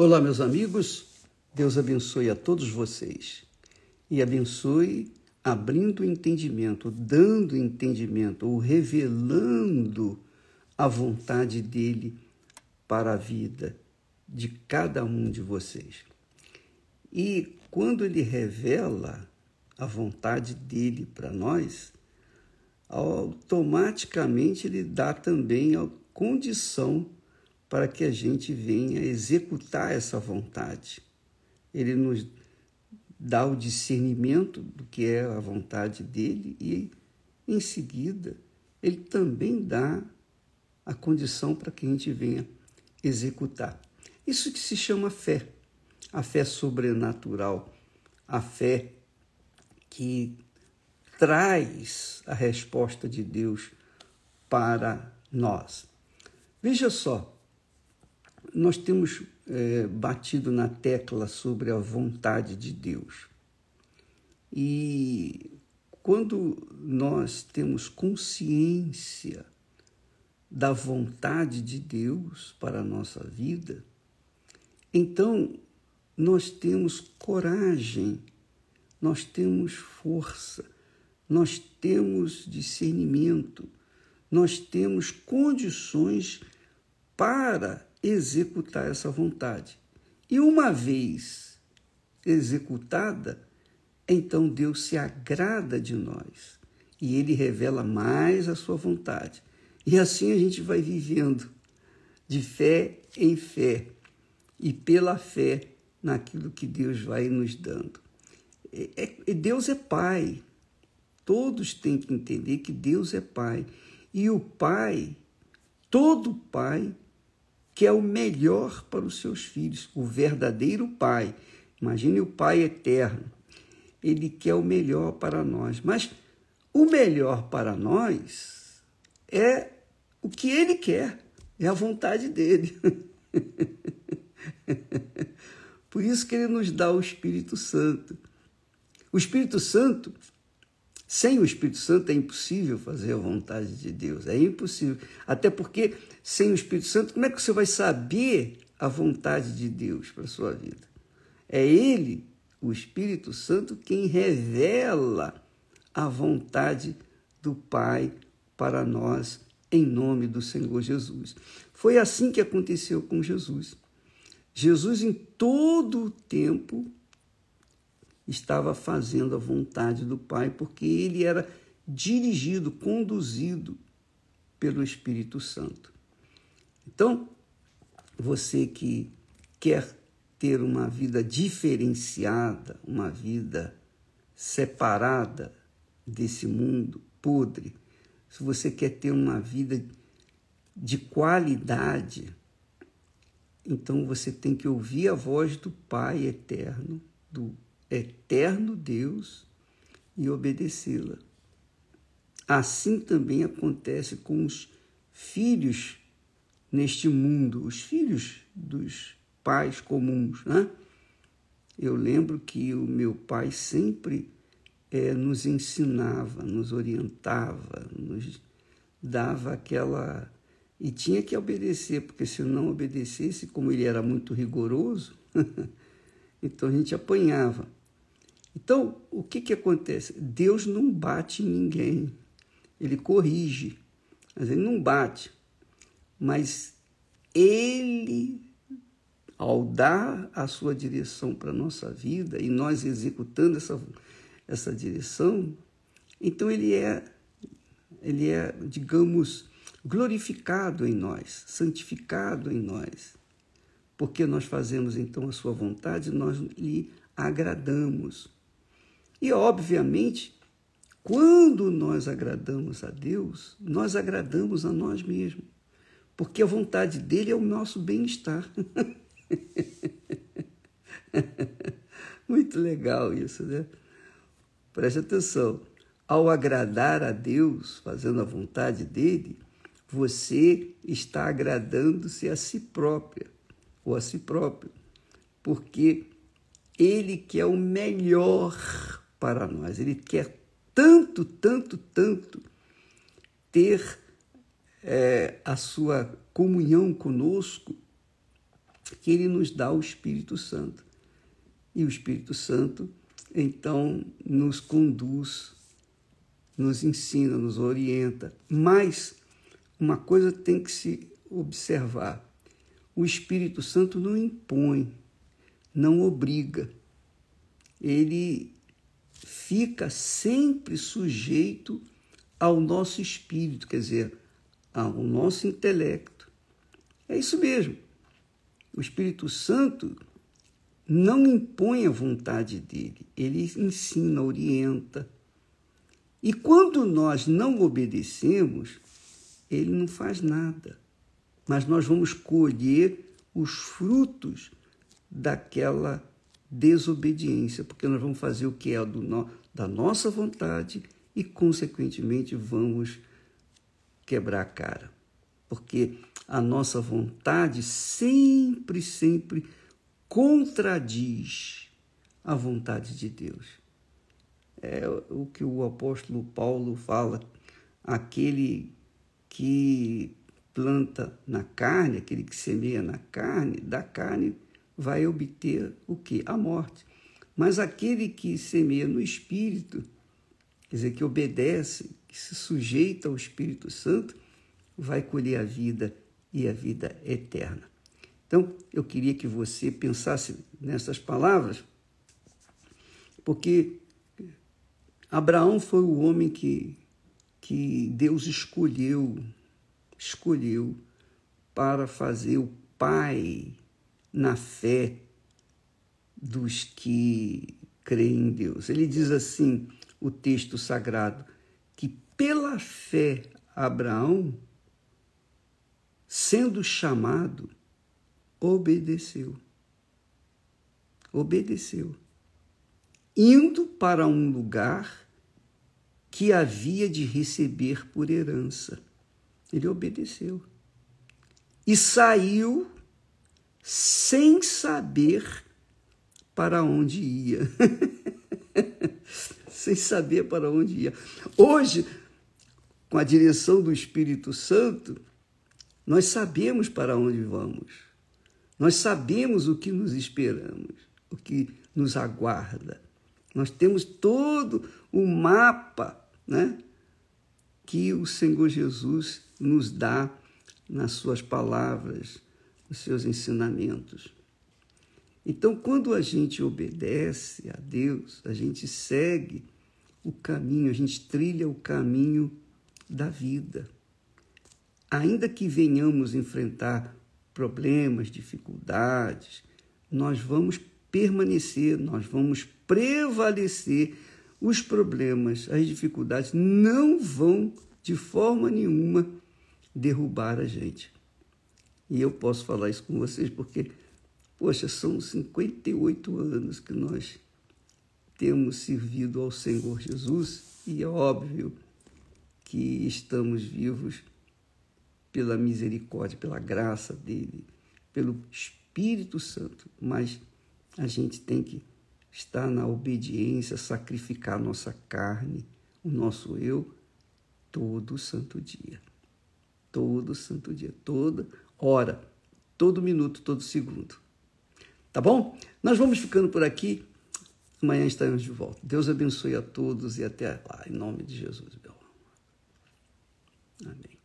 Olá, meus amigos. Deus abençoe a todos vocês e abençoe abrindo o entendimento, dando entendimento ou revelando a vontade dele para a vida de cada um de vocês. E quando ele revela a vontade dele para nós, automaticamente ele dá também a condição para que a gente venha executar essa vontade. Ele nos dá o discernimento do que é a vontade dele e, em seguida, ele também dá a condição para que a gente venha executar. Isso que se chama fé, a fé sobrenatural, a fé que traz a resposta de Deus para nós. Veja só, nós temos é, batido na tecla sobre a vontade de Deus. E quando nós temos consciência da vontade de Deus para a nossa vida, então nós temos coragem, nós temos força, nós temos discernimento, nós temos condições para executar essa vontade. E uma vez executada, então Deus se agrada de nós e ele revela mais a sua vontade. E assim a gente vai vivendo de fé em fé e pela fé naquilo que Deus vai nos dando. É, é, Deus é Pai. Todos têm que entender que Deus é Pai. E o Pai, todo Pai, quer o melhor para os seus filhos, o verdadeiro Pai. Imagine o Pai eterno. Ele quer o melhor para nós. Mas o melhor para nós é o que ele quer, é a vontade dele. Por isso que ele nos dá o Espírito Santo. O Espírito Santo sem o Espírito Santo é impossível fazer a vontade de Deus, é impossível. Até porque sem o Espírito Santo, como é que você vai saber a vontade de Deus para a sua vida? É Ele, o Espírito Santo, quem revela a vontade do Pai para nós, em nome do Senhor Jesus. Foi assim que aconteceu com Jesus. Jesus, em todo o tempo, estava fazendo a vontade do Pai, porque ele era dirigido, conduzido pelo Espírito Santo. Então, você que quer ter uma vida diferenciada, uma vida separada desse mundo podre, se você quer ter uma vida de qualidade, então você tem que ouvir a voz do Pai eterno, do eterno Deus e obedecê-la. Assim também acontece com os filhos neste mundo, os filhos dos pais comuns. Né? Eu lembro que o meu pai sempre é, nos ensinava, nos orientava, nos dava aquela. E tinha que obedecer, porque se não obedecesse, como ele era muito rigoroso, então a gente apanhava. Então, o que, que acontece? Deus não bate em ninguém. Ele corrige, mas ele não bate. Mas ele, ao dar a sua direção para a nossa vida e nós executando essa, essa direção, então ele é, ele é, digamos, glorificado em nós, santificado em nós. Porque nós fazemos então a sua vontade, nós lhe agradamos. E, obviamente, quando nós agradamos a Deus, nós agradamos a nós mesmos, porque a vontade dele é o nosso bem-estar. Muito legal isso, né? Preste atenção. Ao agradar a Deus, fazendo a vontade dele, você está agradando-se a si própria ou a si próprio, porque ele quer o melhor para nós. Ele quer tanto, tanto, tanto ter é, a sua comunhão conosco que ele nos dá o Espírito Santo. E o Espírito Santo, então, nos conduz, nos ensina, nos orienta. Mas uma coisa tem que se observar: o Espírito Santo não impõe, não obriga. Ele fica sempre sujeito ao nosso espírito, quer dizer, ao nosso intelecto. É isso mesmo. O Espírito Santo não impõe a vontade dele, ele ensina, orienta. E quando nós não obedecemos, ele não faz nada. Mas nós vamos colher os frutos daquela desobediência, porque nós vamos fazer o que é do da nossa vontade e, consequentemente, vamos quebrar a cara. Porque a nossa vontade sempre, sempre contradiz a vontade de Deus. É o que o apóstolo Paulo fala, aquele que planta na carne, aquele que semeia na carne, da carne vai obter o que? A morte. Mas aquele que semeia no Espírito, quer dizer, que obedece, que se sujeita ao Espírito Santo, vai colher a vida e a vida eterna. Então, eu queria que você pensasse nessas palavras, porque Abraão foi o homem que, que Deus escolheu, escolheu para fazer o pai na fé dos que creem em Deus. Ele diz assim, o texto sagrado, que pela fé Abraão, sendo chamado, obedeceu. Obedeceu. Indo para um lugar que havia de receber por herança. Ele obedeceu. E saiu sem saber para onde ia. sem saber para onde ia. Hoje, com a direção do Espírito Santo, nós sabemos para onde vamos. Nós sabemos o que nos esperamos, o que nos aguarda. Nós temos todo o mapa né, que o Senhor Jesus nos dá nas suas palavras, os seus ensinamentos. Então, quando a gente obedece a Deus, a gente segue o caminho, a gente trilha o caminho da vida. Ainda que venhamos enfrentar problemas, dificuldades, nós vamos permanecer, nós vamos prevalecer. Os problemas, as dificuldades não vão de forma nenhuma derrubar a gente. E eu posso falar isso com vocês porque, poxa, são 58 anos que nós temos servido ao Senhor Jesus e é óbvio que estamos vivos pela misericórdia, pela graça dele, pelo Espírito Santo, mas a gente tem que estar na obediência, sacrificar nossa carne, o nosso eu, todo santo dia. Todo santo dia, toda hora, todo minuto, todo segundo. Tá bom? Nós vamos ficando por aqui. Amanhã estaremos de volta. Deus abençoe a todos e até lá, em nome de Jesus, meu. Amém.